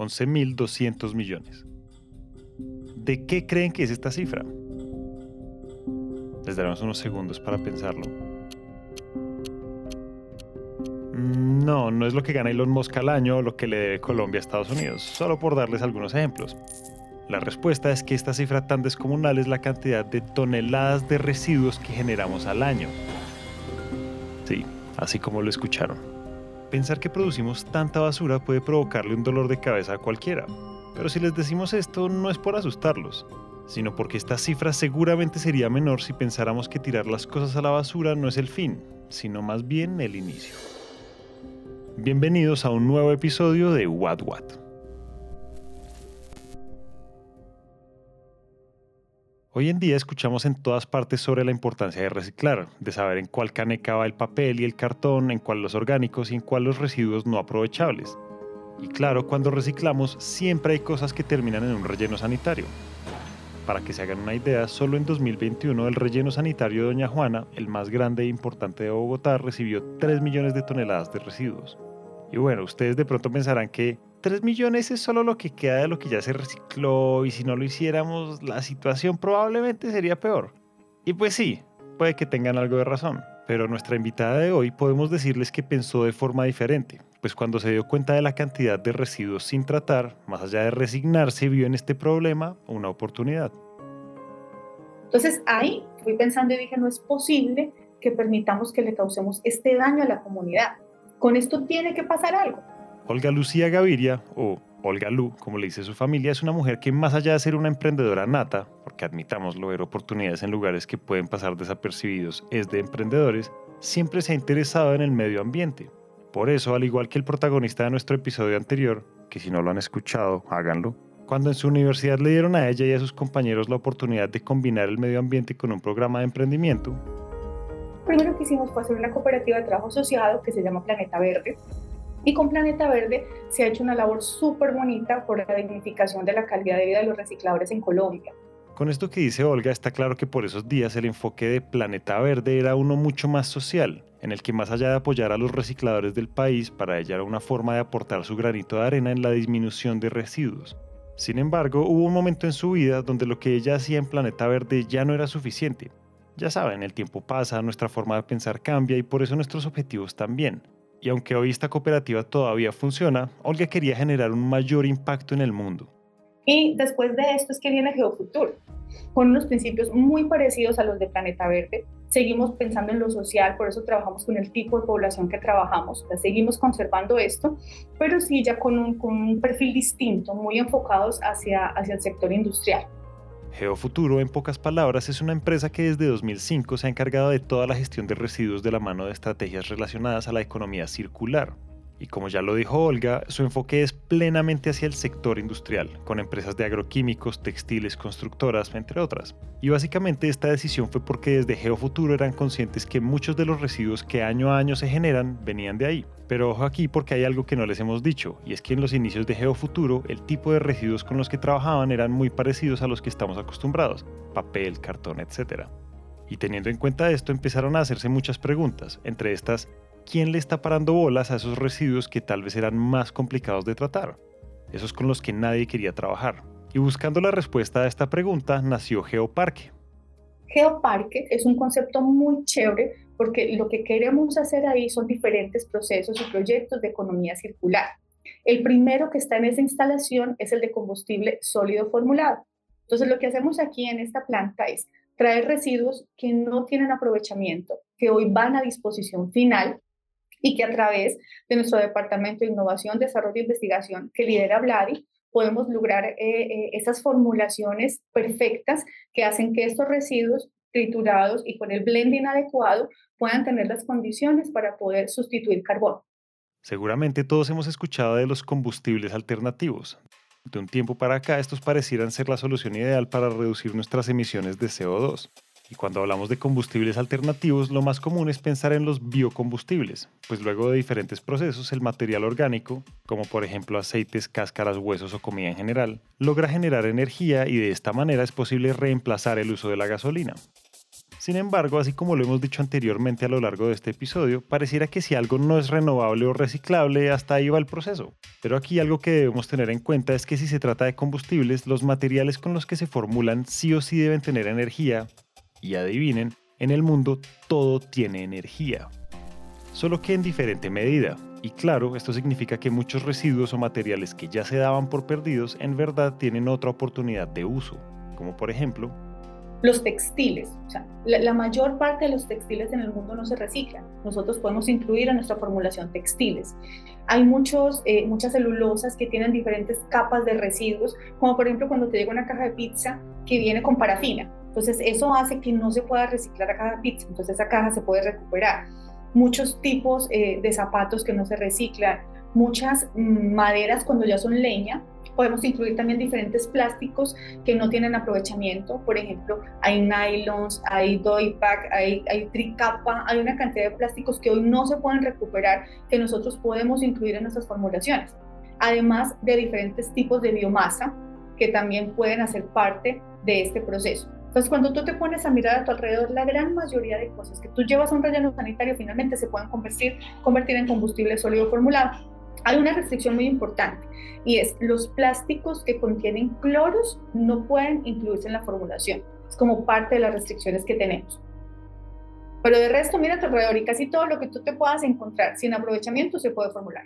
11.200 millones. ¿De qué creen que es esta cifra? Les daremos unos segundos para pensarlo. Mm, no, no es lo que gana Elon Musk al año o lo que le debe Colombia a Estados Unidos, solo por darles algunos ejemplos. La respuesta es que esta cifra tan descomunal es la cantidad de toneladas de residuos que generamos al año. Sí, así como lo escucharon. Pensar que producimos tanta basura puede provocarle un dolor de cabeza a cualquiera. Pero si les decimos esto no es por asustarlos, sino porque esta cifra seguramente sería menor si pensáramos que tirar las cosas a la basura no es el fin, sino más bien el inicio. Bienvenidos a un nuevo episodio de What What. Hoy en día escuchamos en todas partes sobre la importancia de reciclar, de saber en cuál caneca va el papel y el cartón, en cuál los orgánicos y en cuál los residuos no aprovechables. Y claro, cuando reciclamos siempre hay cosas que terminan en un relleno sanitario. Para que se hagan una idea, solo en 2021 el relleno sanitario de Doña Juana, el más grande e importante de Bogotá, recibió 3 millones de toneladas de residuos. Y bueno, ustedes de pronto pensarán que 3 millones es solo lo que queda de lo que ya se recicló y si no lo hiciéramos la situación probablemente sería peor. Y pues sí, puede que tengan algo de razón, pero nuestra invitada de hoy podemos decirles que pensó de forma diferente, pues cuando se dio cuenta de la cantidad de residuos sin tratar, más allá de resignarse, vio en este problema una oportunidad. Entonces ahí fui pensando y dije, no es posible que permitamos que le causemos este daño a la comunidad. Con esto tiene que pasar algo. Olga Lucía Gaviria, o Olga Lu, como le dice su familia, es una mujer que más allá de ser una emprendedora nata, porque admitámoslo, ver oportunidades en lugares que pueden pasar desapercibidos es de emprendedores, siempre se ha interesado en el medio ambiente. Por eso, al igual que el protagonista de nuestro episodio anterior, que si no lo han escuchado, háganlo, cuando en su universidad le dieron a ella y a sus compañeros la oportunidad de combinar el medio ambiente con un programa de emprendimiento, primero que hicimos fue hacer una cooperativa de trabajo asociado que se llama Planeta Verde, y con Planeta Verde se ha hecho una labor súper bonita por la dignificación de la calidad de vida de los recicladores en Colombia. Con esto que dice Olga, está claro que por esos días el enfoque de Planeta Verde era uno mucho más social, en el que más allá de apoyar a los recicladores del país, para ella era una forma de aportar su granito de arena en la disminución de residuos. Sin embargo, hubo un momento en su vida donde lo que ella hacía en Planeta Verde ya no era suficiente. Ya saben, el tiempo pasa, nuestra forma de pensar cambia y por eso nuestros objetivos también. Y aunque hoy esta cooperativa todavía funciona, Olga quería generar un mayor impacto en el mundo. Y después de esto es que viene Geofuturo, con unos principios muy parecidos a los de Planeta Verde. Seguimos pensando en lo social, por eso trabajamos con el tipo de población que trabajamos, seguimos conservando esto, pero sí ya con un, con un perfil distinto, muy enfocados hacia, hacia el sector industrial. Geofuturo, en pocas palabras, es una empresa que desde 2005 se ha encargado de toda la gestión de residuos de la mano de estrategias relacionadas a la economía circular. Y como ya lo dijo Olga, su enfoque es plenamente hacia el sector industrial, con empresas de agroquímicos, textiles, constructoras, entre otras. Y básicamente esta decisión fue porque desde Geofuturo eran conscientes que muchos de los residuos que año a año se generan venían de ahí. Pero ojo aquí porque hay algo que no les hemos dicho, y es que en los inicios de Geofuturo el tipo de residuos con los que trabajaban eran muy parecidos a los que estamos acostumbrados, papel, cartón, etc. Y teniendo en cuenta esto empezaron a hacerse muchas preguntas, entre estas, ¿quién le está parando bolas a esos residuos que tal vez eran más complicados de tratar? Esos con los que nadie quería trabajar. Y buscando la respuesta a esta pregunta nació Geoparque. Geoparque es un concepto muy chévere porque lo que queremos hacer ahí son diferentes procesos y proyectos de economía circular. El primero que está en esa instalación es el de combustible sólido formulado. Entonces lo que hacemos aquí en esta planta es traer residuos que no tienen aprovechamiento, que hoy van a disposición final y que a través de nuestro Departamento de Innovación, Desarrollo e Investigación que lidera Vladi, podemos lograr eh, eh, esas formulaciones perfectas que hacen que estos residuos triturados y con el blending adecuado puedan tener las condiciones para poder sustituir carbón. Seguramente todos hemos escuchado de los combustibles alternativos. De un tiempo para acá estos parecieran ser la solución ideal para reducir nuestras emisiones de CO2. Y cuando hablamos de combustibles alternativos, lo más común es pensar en los biocombustibles, pues luego de diferentes procesos el material orgánico, como por ejemplo aceites, cáscaras, huesos o comida en general, logra generar energía y de esta manera es posible reemplazar el uso de la gasolina. Sin embargo, así como lo hemos dicho anteriormente a lo largo de este episodio, pareciera que si algo no es renovable o reciclable, hasta ahí va el proceso. Pero aquí algo que debemos tener en cuenta es que si se trata de combustibles, los materiales con los que se formulan sí o sí deben tener energía. Y adivinen, en el mundo todo tiene energía. Solo que en diferente medida. Y claro, esto significa que muchos residuos o materiales que ya se daban por perdidos en verdad tienen otra oportunidad de uso, como por ejemplo los textiles, o sea, la, mayor parte de los textiles en el mundo no se reciclan. Nosotros podemos incluir en nuestra formulación textiles. Hay muchos, eh, muchas celulosas que tienen diferentes capas de residuos, como por ejemplo cuando te llega una caja de pizza que viene con parafina. Entonces eso hace que no se pueda reciclar la caja de pizza, entonces esa caja se puede recuperar. Muchos tipos eh, de zapatos que no se reciclan, muchas mm, maderas cuando ya son leña, Podemos incluir también diferentes plásticos que no tienen aprovechamiento. Por ejemplo, hay nylons, hay doypack, hay, hay tricapa, hay una cantidad de plásticos que hoy no se pueden recuperar que nosotros podemos incluir en nuestras formulaciones. Además de diferentes tipos de biomasa que también pueden hacer parte de este proceso. Entonces, cuando tú te pones a mirar a tu alrededor, la gran mayoría de cosas que tú llevas a un relleno sanitario finalmente se pueden convertir, convertir en combustible sólido formulado hay una restricción muy importante y es los plásticos que contienen cloros no pueden incluirse en la formulación. Es como parte de las restricciones que tenemos. Pero de resto, mira a tu alrededor y casi todo lo que tú te puedas encontrar sin aprovechamiento se puede formular.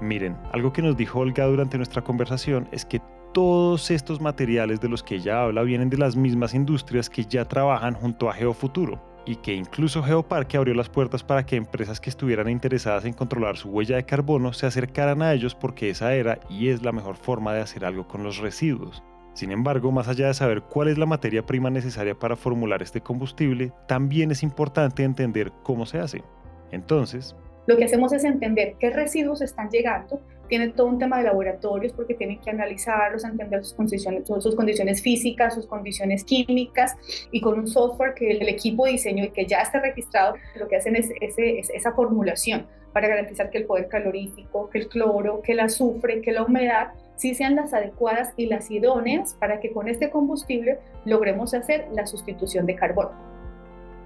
Miren, algo que nos dijo Olga durante nuestra conversación es que todos estos materiales de los que ella habla vienen de las mismas industrias que ya trabajan junto a Geofuturo y que incluso Geoparque abrió las puertas para que empresas que estuvieran interesadas en controlar su huella de carbono se acercaran a ellos porque esa era y es la mejor forma de hacer algo con los residuos. Sin embargo, más allá de saber cuál es la materia prima necesaria para formular este combustible, también es importante entender cómo se hace. Entonces, lo que hacemos es entender qué residuos están llegando, tienen todo un tema de laboratorios porque tienen que analizarlos, entender sus condiciones, sus condiciones físicas, sus condiciones químicas y con un software que el equipo diseñó y que ya está registrado, lo que hacen es, esa formulación para garantizar que el poder calorífico, que el cloro, que el azufre, que la humedad sí sean las adecuadas y las idóneas para que con este combustible logremos hacer la sustitución de carbono.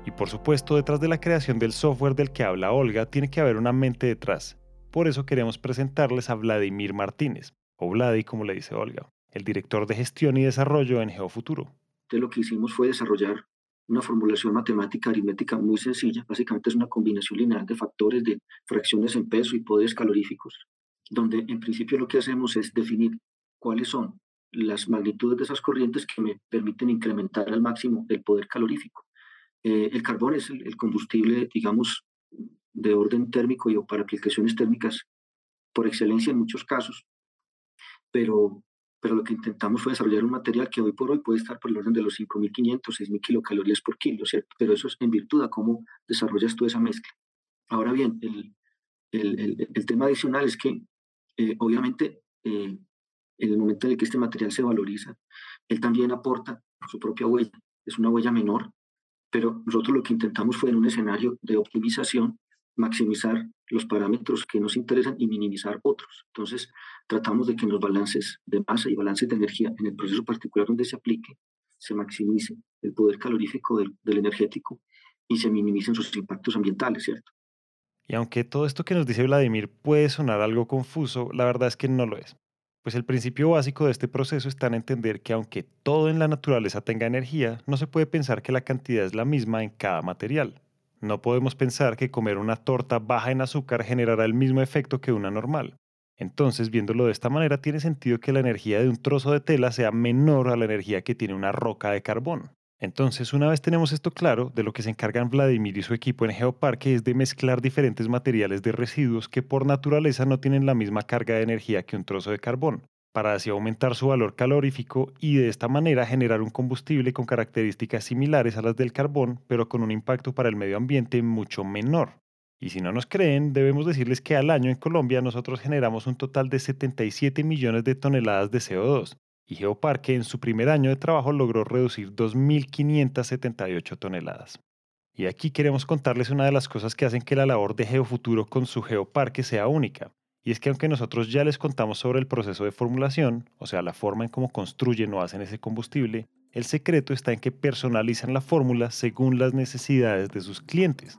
Y por supuesto, detrás de la creación del software del que habla Olga, tiene que haber una mente detrás. Por eso queremos presentarles a Vladimir Martínez, o Vladi como le dice Olga, el director de gestión y desarrollo en Geofuturo. Entonces lo que hicimos fue desarrollar una formulación matemática aritmética muy sencilla. Básicamente es una combinación lineal de factores de fracciones en peso y poderes caloríficos, donde en principio lo que hacemos es definir cuáles son las magnitudes de esas corrientes que me permiten incrementar al máximo el poder calorífico. Eh, el carbón es el, combustible, digamos, de orden térmico y para aplicaciones térmicas por excelencia en muchos casos, pero, pero lo que intentamos fue desarrollar un material que hoy por hoy puede estar por el orden de los 5.500, 6.000 kilocalorías por kilo, ¿cierto? Pero eso es en virtud a cómo desarrollas tú esa mezcla. Ahora bien, el, el, el, tema adicional es que, eh, obviamente, eh, en el momento en el que este material se valoriza, él también aporta su propia huella. Es una huella menor, pero nosotros lo que intentamos fue en un escenario de optimización maximizar los parámetros que nos interesan y minimizar otros. Entonces, tratamos de que los balances de masa y balances de energía, en el proceso particular donde se aplique, se maximice el poder calorífico del, del energético y se minimicen sus impactos ambientales, ¿cierto? Y aunque todo esto que nos dice Vladimir puede sonar algo confuso, la verdad es que no lo es. Pues el principio básico de este proceso está en entender que aunque todo en la naturaleza tenga energía, no se puede pensar que la cantidad es la misma en cada material. No podemos pensar que comer una torta baja en azúcar generará el mismo efecto que una normal. Entonces, viéndolo de esta manera, tiene sentido que la energía de un trozo de tela sea menor a la energía que tiene una roca de carbón. Entonces, una vez tenemos esto claro, de lo que se encargan Vladimir y su equipo en Geoparque es de mezclar diferentes materiales de residuos que por naturaleza no tienen la misma carga de energía que un trozo de carbón, para así aumentar su valor calorífico y de esta manera generar un combustible con características similares a las del carbón, pero con un impacto para el medio ambiente mucho menor. Y si no nos creen, debemos decirles que al año en Colombia nosotros generamos un total de 77 millones de toneladas de CO2, y Geoparque en su primer año de trabajo logró reducir 2.578 toneladas. Y aquí queremos contarles una de las cosas que hacen que la labor de Geofuturo con su Geoparque sea única. Y es que aunque nosotros ya les contamos sobre el proceso de formulación, o sea, la forma en cómo construyen o hacen ese combustible, El secreto está en que personalizan la fórmula según las necesidades de sus clientes.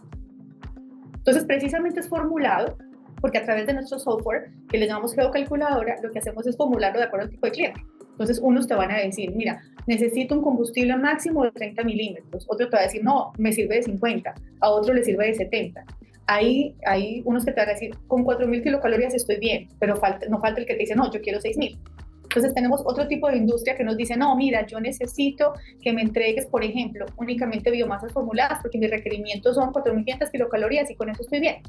Entonces, precisamente es formulado porque a través de nuestro software, que le llamamos geocalculadora, lo que hacemos es formularlo de acuerdo al tipo de cliente. Entonces, unos te van a decir, mira, necesito un combustible máximo de 30 milímetros. Otro te va a decir, no, me sirve de 50. A otro le sirve de 70. Hay unos que te van a decir, con 4.000 kilocalorías estoy bien, pero falta, no falta el que te dice, no, yo quiero 6.000. Entonces tenemos otro tipo de industria que nos dice, no, mira, yo necesito que me entregues, por ejemplo, únicamente biomasas formuladas porque mis requerimientos son 4.500 kilocalorías y con eso estoy bien.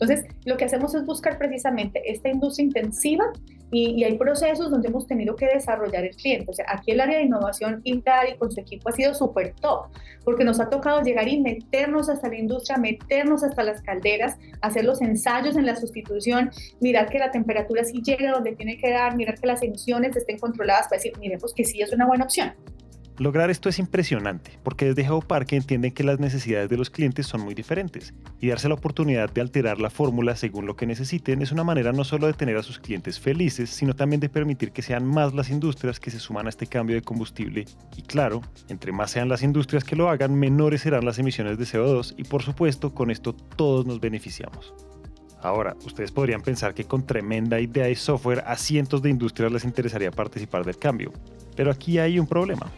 Entonces, lo que hacemos es buscar precisamente esta industria intensiva y, hay procesos donde hemos tenido que desarrollar el cliente. O sea, aquí el área de innovación Intari con su equipo ha sido súper top, porque nos ha tocado llegar y meternos hasta la industria, meternos hasta las calderas, hacer los ensayos en la sustitución, mirar que la temperatura sí llega donde tiene que dar, mirar que las emisiones estén controladas para decir, miremos que sí es una buena opción. Lograr esto es impresionante, porque desde Geoparque entienden que las necesidades de los clientes son muy diferentes, y darse la oportunidad de alterar la fórmula según lo que necesiten es una manera no solo de tener a sus clientes felices, sino también de permitir que sean más las industrias que se suman a este cambio de combustible, y claro, entre más sean las industrias que lo hagan, menores serán las emisiones de CO2, y por supuesto, con esto todos nos beneficiamos. Ahora, ustedes podrían pensar que con tremenda idea y software a cientos de industrias les interesaría participar del cambio, pero aquí hay un problema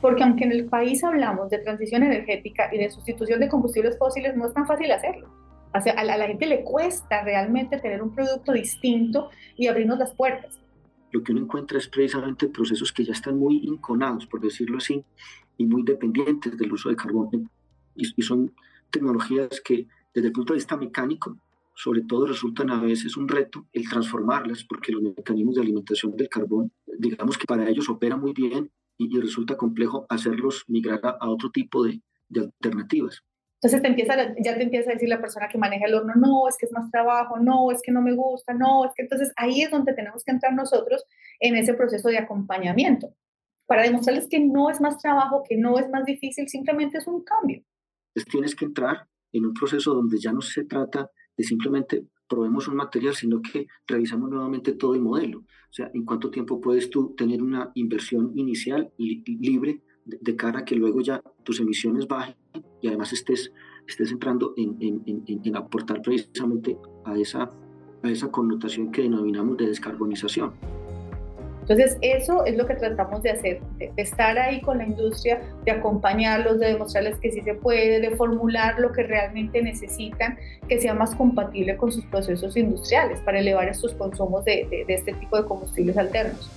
porque aunque en el país hablamos de transición energética y de sustitución de combustibles fósiles, no es tan fácil hacerlo. O sea, a, la, gente le cuesta realmente tener un producto distinto y abrirnos las puertas. Lo que uno encuentra es precisamente procesos que ya están muy inconados, por decirlo así, y muy dependientes del uso de carbón. Y, y son tecnologías que desde el punto de vista mecánico, sobre todo resultan a veces un reto el transformarlas, porque los mecanismos de alimentación del carbón, digamos que para ellos opera muy bien y, resulta complejo hacerlos migrar a, otro tipo de, alternativas. Entonces te empieza, ya te empieza a decir la persona que maneja el horno, no, es que es más trabajo, no, es que no me gusta, no, es que entonces ahí es donde tenemos que entrar nosotros en ese proceso de acompañamiento para demostrarles que no es más trabajo, que no es más difícil, simplemente es un cambio. Entonces tienes que entrar en un proceso donde ya no se trata de simplemente probemos un material, sino que revisamos nuevamente todo el modelo. O sea, ¿en cuánto tiempo puedes tú tener una inversión inicial libre de, cara a que luego ya tus emisiones bajen y además estés, estés entrando en, en, en, en aportar precisamente a esa, a esa connotación que denominamos de descarbonización? Entonces, eso es lo que tratamos de hacer, de, estar ahí con la industria, de acompañarlos, de demostrarles que sí se puede, de formular lo que realmente necesitan, que sea más compatible con sus procesos industriales para elevar estos consumos de, de este tipo de combustibles alternos.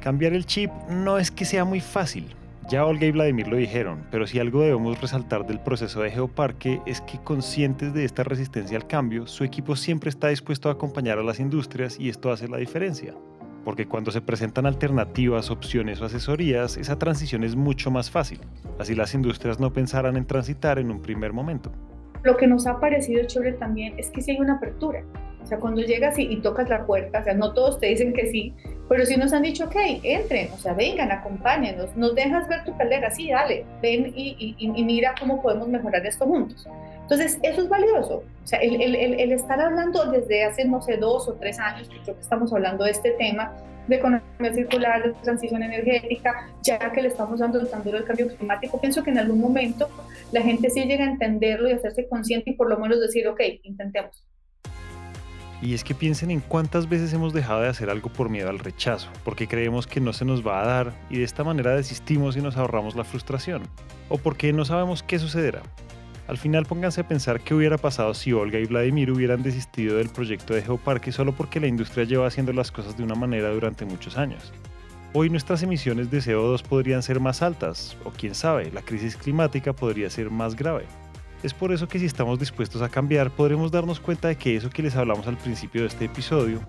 Cambiar el chip no es que sea muy fácil, ya Olga y Vladimir lo dijeron, pero si algo debemos resaltar del proceso de Geoparque es que conscientes de esta resistencia al cambio, su equipo siempre está dispuesto a acompañar a las industrias y esto hace la diferencia porque cuando se presentan alternativas, opciones o asesorías, esa transición es mucho más fácil. Así las industrias no pensarán en transitar en un primer momento. Lo que nos ha parecido chévere también es que si hay una apertura. O sea, cuando llegas y, tocas la puerta, o sea, no todos te dicen que sí, pero sí nos han dicho, ok, entren, o sea, vengan, acompáñenos, nos dejas ver tu caldera, sí, dale, ven y, y mira cómo podemos mejorar esto juntos. Entonces, eso es valioso. O sea, el, el, el, estar hablando desde hace, no sé, dos o tres años, que creo que estamos hablando de este tema, de economía circular, de transición energética, ya que le estamos dando tan duro el cambio climático, pienso que en algún momento la gente sí llega a entenderlo y hacerse consciente y por lo menos decir, ok, intentemos. Y es que piensen en cuántas veces hemos dejado de hacer algo por miedo al rechazo, porque creemos que no se nos va a dar y de esta manera desistimos y nos ahorramos la frustración, o porque no sabemos qué sucederá. Al final pónganse a pensar qué hubiera pasado si Olga y Vladimir hubieran desistido del proyecto de Geoparque solo porque la industria lleva haciendo las cosas de una manera durante muchos años. Hoy nuestras emisiones de CO2 podrían ser más altas, o quién sabe, la crisis climática podría ser más grave. Es por eso que si estamos dispuestos a cambiar, podremos darnos cuenta de que eso que les hablamos al principio de este episodio,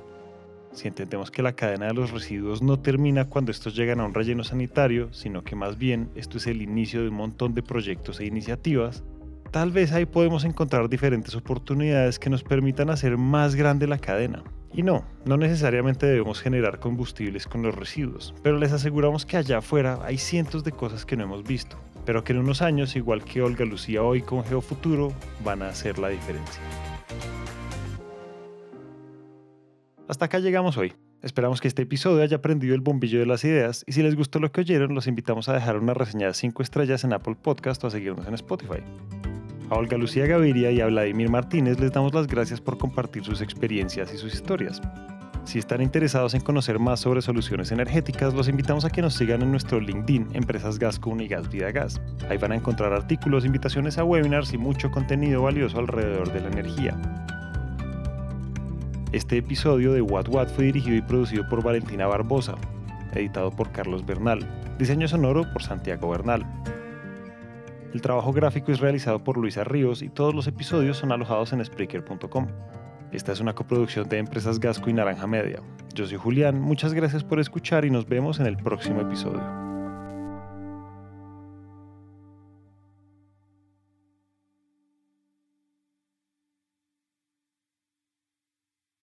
si entendemos que la cadena de los residuos no termina cuando estos llegan a un relleno sanitario, sino que más bien esto es el inicio de un montón de proyectos e iniciativas, Tal vez ahí podemos encontrar diferentes oportunidades que nos permitan hacer más grande la cadena. Y no, no necesariamente debemos generar combustibles con los residuos, pero les aseguramos que allá afuera hay cientos de cosas que no hemos visto, pero que en unos años, igual que Olga Lucía hoy con Geofuturo, van a hacer la diferencia. Hasta acá llegamos hoy. Esperamos que este episodio haya prendido el bombillo de las ideas y si les gustó lo que oyeron, los invitamos a dejar una reseña de 5 estrellas en Apple Podcast o a seguirnos en Spotify. A Olga Lucía Gaviria y a Vladimir Martínez les damos las gracias por compartir sus experiencias y sus historias. Si están interesados en conocer más sobre soluciones energéticas, los invitamos a que nos sigan en nuestro LinkedIn Empresas Gascon y Gas Vida Gas. Ahí van a encontrar artículos, invitaciones a webinars y mucho contenido valioso alrededor de la energía. Este episodio de What What fue dirigido y producido por Valentina Barbosa, editado por Carlos Bernal, diseño sonoro por Santiago Bernal. El trabajo gráfico es realizado por Luisa Ríos y todos los episodios son alojados en Spreaker.com. Esta es una coproducción de Empresas Gasco y Naranja Media. Yo soy Julián, muchas gracias por escuchar y nos vemos en el próximo episodio.